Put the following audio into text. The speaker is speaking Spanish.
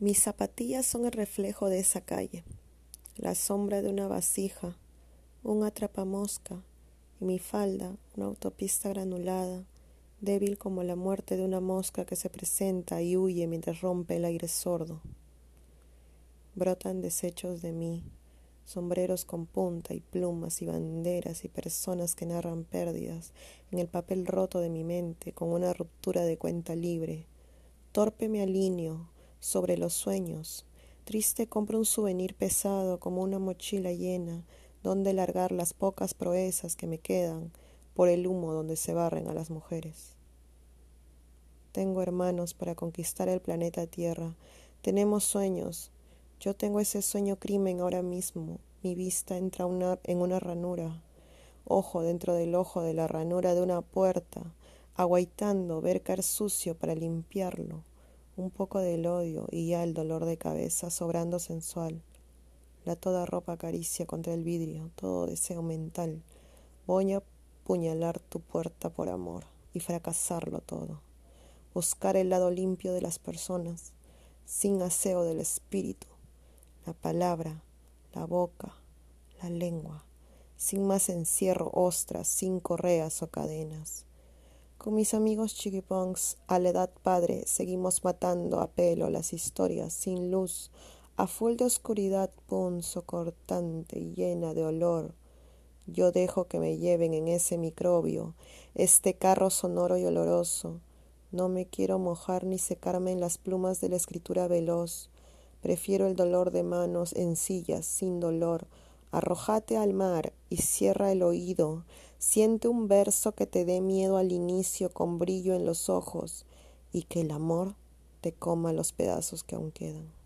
Mis zapatillas son el reflejo de esa calle, la sombra de una vasija, un atrapamosca, y mi falda, una autopista granulada, débil como la muerte de una mosca que se presenta y huye mientras rompe el aire sordo. Brotan desechos de mí, sombreros con punta y plumas y banderas y personas que narran pérdidas en el papel roto de mi mente con una ruptura de cuenta libre. Torpe me alineo sobre los sueños. Triste compro un souvenir pesado como una mochila llena, donde largar las pocas proezas que me quedan por el humo donde se barren a las mujeres. Tengo hermanos para conquistar el planeta Tierra. Tenemos sueños. Yo tengo ese sueño crimen ahora mismo. Mi vista entra en una ranura. Ojo dentro del ojo de la ranura de una puerta, aguaitando ver caer sucio para limpiarlo un poco del odio y ya el dolor de cabeza sobrando sensual. La toda ropa acaricia contra el vidrio, todo deseo mental. Voy a puñalar tu puerta por amor y fracasarlo todo. Buscar el lado limpio de las personas, sin aseo del espíritu, la palabra, la boca, la lengua, sin más encierro, ostras, sin correas o cadenas. Con mis amigos chiquipongs, a la edad padre, seguimos matando a pelo las historias sin luz, a full de oscuridad punzo cortante y llena de olor. Yo dejo que me lleven en ese microbio, este carro sonoro y oloroso. No me quiero mojar ni secarme en las plumas de la escritura veloz. Prefiero el dolor de manos en sillas sin dolor. Arrojate al mar y cierra el oído Siente un verso que te dé miedo al inicio con brillo en los ojos y que el amor te coma los pedazos que aún quedan.